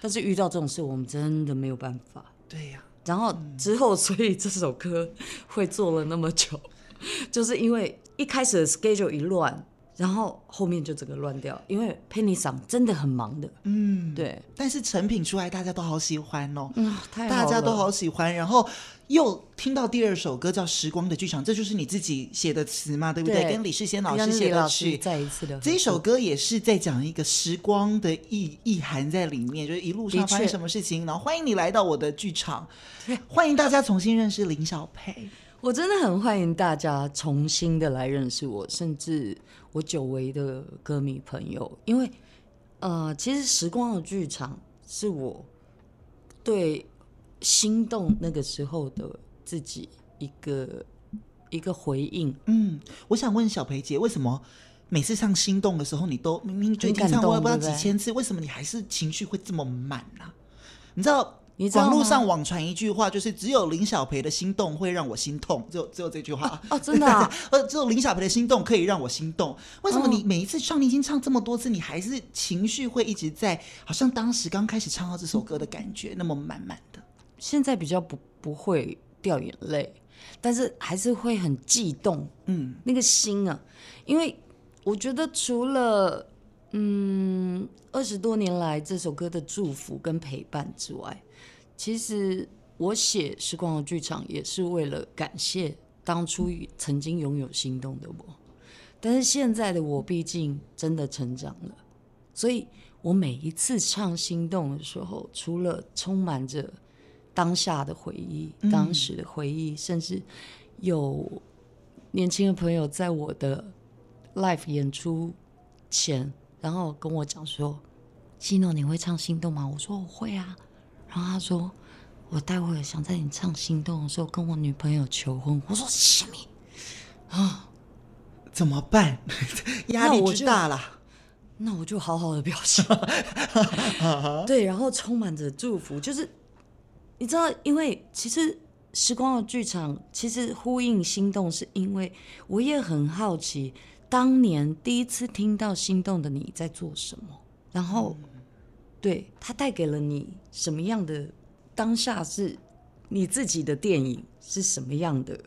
但是遇到这种事，我们真的没有办法。对呀、啊。然后之后，所以这首歌会做了那么久，就是因为一开始的 schedule 一乱。然后后面就整个乱掉，因为 Penny 桑真的很忙的，嗯，对。但是成品出来，大家都好喜欢哦，嗯，太好了，大家都好喜欢。然后又听到第二首歌叫《时光的剧场》，这就是你自己写的词嘛，对不对？对，跟李世先老师写的曲，再一次的这一首歌也是在讲一个时光的意意涵在里面，就是一路上发生什么事情。然后欢迎你来到我的剧场，欢迎大家重新认识林小培。我真的很欢迎大家重新的来认识我，甚至我久违的歌迷朋友，因为呃，其实时光的剧场是我对心动那个时候的自己一个一个回应。嗯，我想问小培姐，为什么每次唱心动的时候，你都明明最近唱过不知道几千次，为什么你还是情绪会这么满呢？啊？你知道？你网络上网传一句话，就是只有林小培的心动会让我心痛，只有只有这句话哦，哦，真的啊，呃，只有林小培的心动可以让我心动。为什么你每一次唱，你已经唱这么多次，你还是情绪会一直在，好像当时刚开始唱到这首歌的感觉那么满满的？现在比较不不会掉眼泪，但是还是会很悸动，嗯，那个心啊，因为我觉得除了嗯二十多年来这首歌的祝福跟陪伴之外。其实我写《时光的剧场》也是为了感谢当初曾经拥有心动的我，但是现在的我毕竟真的成长了，所以我每一次唱《心动》的时候，除了充满着当下的回忆、当时的回忆，甚至有年轻的朋友在我的 live 演出前，然后跟我讲说：“希诺，你会唱《心动》吗？”我说：“我会啊。”然后他说：“我待会儿想在你唱《心动》的时候跟我女朋友求婚。”我说：“什么？啊？怎么办？压力之大了。那我就好好的表现。对，然后充满着祝福。就是你知道，因为其实时光的剧场其实呼应《心动》，是因为我也很好奇，当年第一次听到《心动》的你在做什么，然后。嗯对，它带给了你什么样的当下？是你自己的电影是什么样的？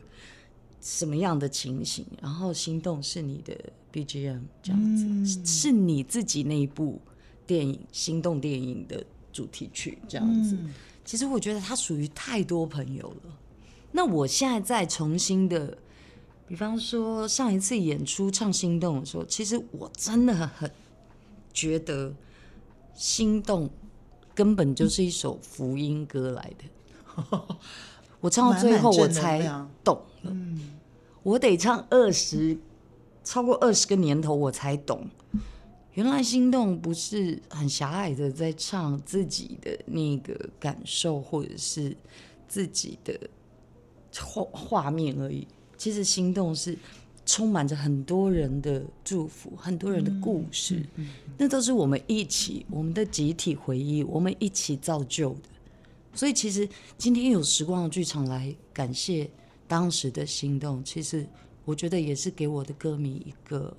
什么样的情形？然后心动是你的 BGM 这样子，嗯、是你自己那一部电影心动电影的主题曲这样子。嗯、其实我觉得它属于太多朋友了。那我现在再重新的，比方说上一次演出唱心动的时候，其实我真的很觉得。心动根本就是一首福音歌来的，我唱到最后我才懂了。我得唱二十，超过二十个年头我才懂，原来心动不是很狭隘的在唱自己的那个感受或者是自己的画画面而已。其实心动是。充满着很多人的祝福，很多人的故事，嗯嗯嗯、那都是我们一起，我们的集体回忆，我们一起造就的。所以，其实今天有时光的剧场来感谢当时的心动，其实我觉得也是给我的歌迷一个，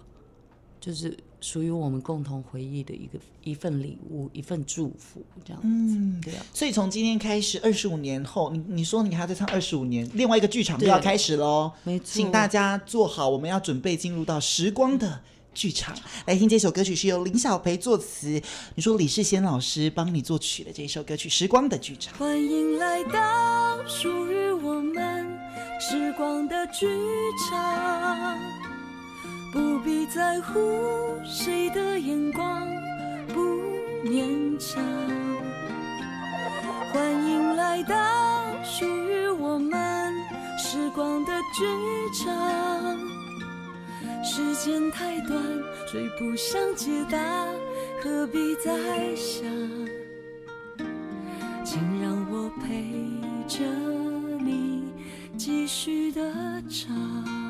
就是。属于我们共同回忆的一个一份礼物，一份祝福，这样子。嗯，对啊。所以从今天开始，二十五年后，你你说你还要再唱二十五年，另外一个剧场就要开始喽。没错。请大家做好，我们要准备进入到时光的剧场。来听这首歌曲是由林小培作词，你说李世先老师帮你作曲的这首歌曲《时光的剧场》。欢迎来到属于我们时光的剧场，不必在乎谁的眼光，不勉强。欢迎来到属于我们时光的剧场。时间太短，追不上解答，何必再想？请让我陪着你继续的唱。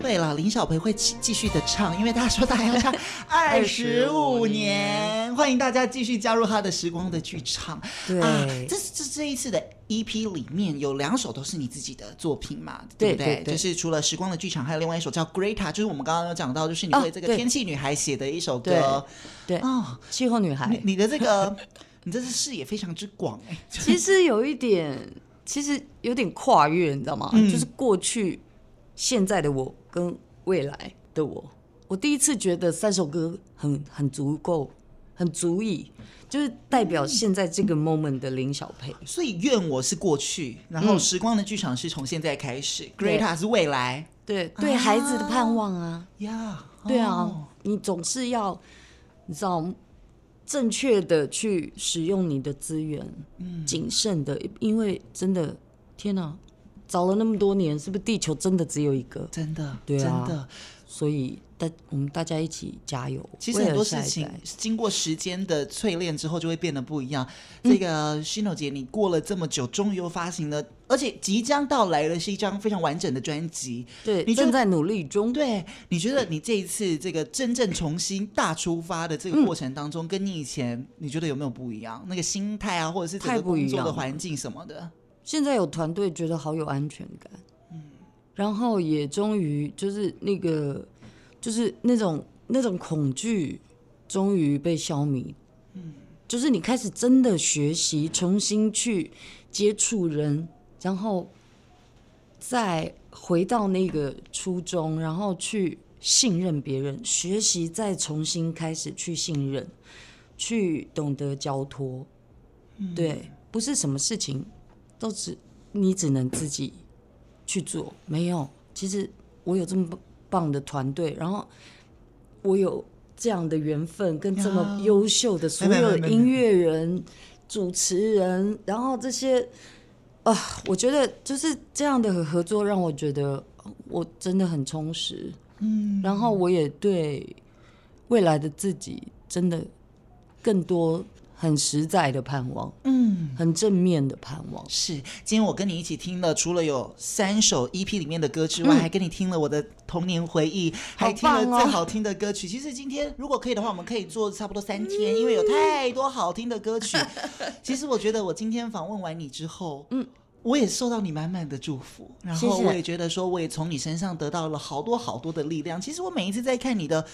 对了，林小培会继继续的唱，因为他说他还要唱 二十五年。欢迎大家继续加入他的时光的剧场。对，啊、这是这这一次的 EP 里面有两首都是你自己的作品嘛？对不对？对对对，就是除了时光的剧场，还有另外一首叫 Greta，就是我们刚刚有讲到，就是你为这个天气女孩写的一首歌。对，哦，气候女孩。你，你的这个，你这是视野非常之广哎。其实有一点，其实有点跨越，你知道吗？嗯、就是过去。现在的我跟未来的我，我第一次觉得三首歌很很足够，很足以，就是代表现在这个 moment 的林小培。所以愿我是过去，然后时光的剧场是从现在开始，Greta 是未来，对对孩子的盼望啊，呀，对啊，你总是要你知道正确的去使用你的资源，嗯，谨慎的，因为真的天哪。找了那么多年，是不是地球真的只有一个？真的，对啊，真的。所以大我们大家一起加油。其实很多事情经过时间的淬炼之后，就会变得不一样。嗯、这个 Shino 姐，你过了这么久，终于又发行了，而且即将到来的是一张非常完整的专辑。对，你正在努力中。对，你觉得你这一次这个真正重新大出发的这个过程当中，嗯、跟你以前你觉得有没有不一样？那个心态啊，或者是整个工作的环境什么的？现在有团队，觉得好有安全感，嗯，然后也终于就是那个，就是那种那种恐惧，终于被消弭，嗯，就是你开始真的学习，重新去接触人，然后再回到那个初衷，然后去信任别人，学习再重新开始去信任，去懂得交托，嗯，对，不是什么事情。都只你只能自己去做，没有。其实我有这么棒的团队，然后我有这样的缘分，跟这么优秀的所有的音乐人、主持人，然后这些啊，我觉得就是这样的合作，让我觉得我真的很充实。嗯，然后我也对未来的自己真的更多。很实在的盼望，嗯，很正面的盼望。是，今天我跟你一起听了，除了有三首 EP 里面的歌之外，嗯、还跟你听了我的童年回忆，还听了最好听的歌曲。哦、其实今天如果可以的话，我们可以做差不多三天，嗯、因为有太多好听的歌曲。其实我觉得我今天访问完你之后，嗯，我也受到你满满的祝福，然后我也觉得说，我也从你身上得到了好多好多的力量。其实我每一次在看你的。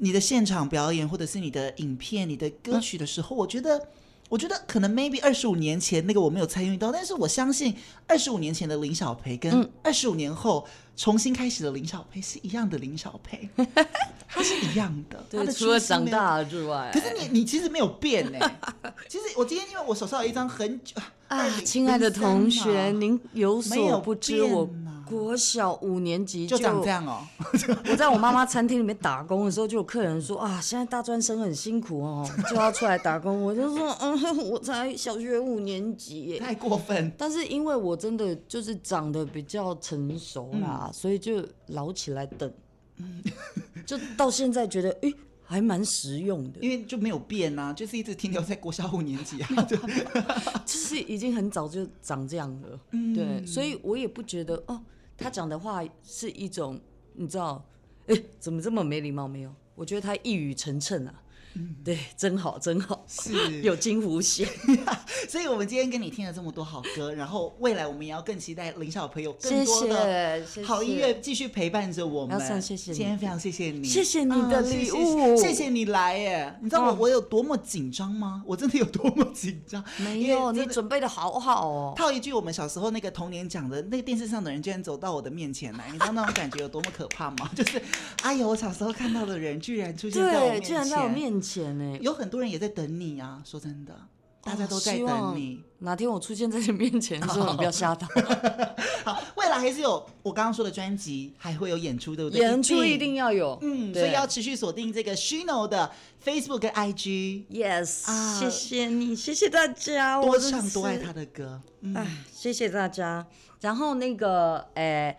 你的现场表演，或者是你的影片、你的歌曲的时候，嗯、我觉得，我觉得可能 maybe 二十五年前那个我没有参与到，但是我相信二十五年前的林小培跟二十五年后重新开始的林小培是一样的林小培，他是一样的。对，他的除了长大之外，可是你你其实没有变呢。其实我今天因为我手上有一张很久啊，亲爱的同学，您有所不知我。国小五年级就，就长这样哦。我在我妈妈餐厅里面打工的时候，就有客人说啊，现在大专生很辛苦哦，就要出来打工。我就说，嗯，我才小学五年级耶，太过分。但是因为我真的就是长得比较成熟啦，嗯、所以就老起来等。嗯，就到现在觉得，诶、欸，还蛮实用的，因为就没有变啊，就是一直停留在国小五年级啊，就 就是已经很早就长这样了。嗯，对，所以我也不觉得哦。他讲的话是一种，你知道，哎，怎么这么没礼貌？没有，我觉得他一语成谶啊，对，真好，真好，是 有惊无险。所以，我们今天跟你听了这么多好歌，然后未来我们也要更期待林小朋友更多的好音乐继续陪伴着我们。谢谢，今天非常谢谢你，谢谢你的礼物，谢谢你来耶！你知道我我有多么紧张吗？我真的有多么紧张？没有，你准备的好好哦。套一句我们小时候那个童年讲的，那个电视上的人居然走到我的面前来，你知道那种感觉有多么可怕吗？就是，哎呦，我小时候看到的人居然出现在我面前，居然在我面前呢！有很多人也在等你啊，说真的。大家都在等你，哪天我出现在你面前的时候，你不要吓到。好，未来还是有我刚刚说的专辑，还会有演出，对不对？演出一定要有，嗯，所以要持续锁定这个 Shino 的 Facebook 跟 IG。Yes，谢谢你，谢谢大家，多唱多爱他的歌。哎，谢谢大家。然后那个，哎，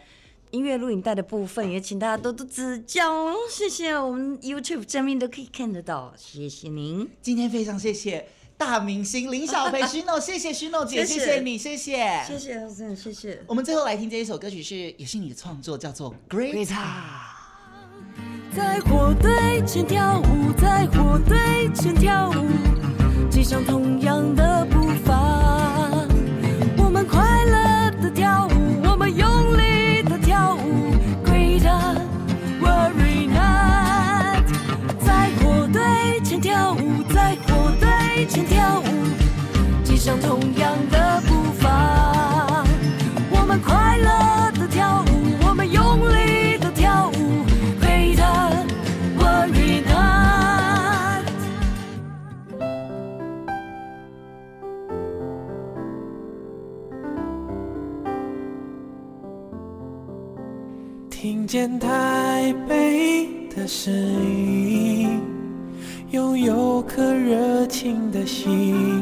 音乐录影带的部分也请大家多多指教。谢谢，我们 YouTube 正面都可以看得到。谢谢您，今天非常谢谢。大明星林小培，Shino，谢谢 Shino 姐，谢谢你，谢谢，谢谢谢谢。我们最后来听这一首歌曲是，也是你的创作，叫做《Great》。在火堆前跳舞，在火堆前跳舞，骑上同样的同样的步伐。我们快乐的跳舞，我们用力的跳舞。Great Worry Not。听见台北的声音。拥有颗热情的心，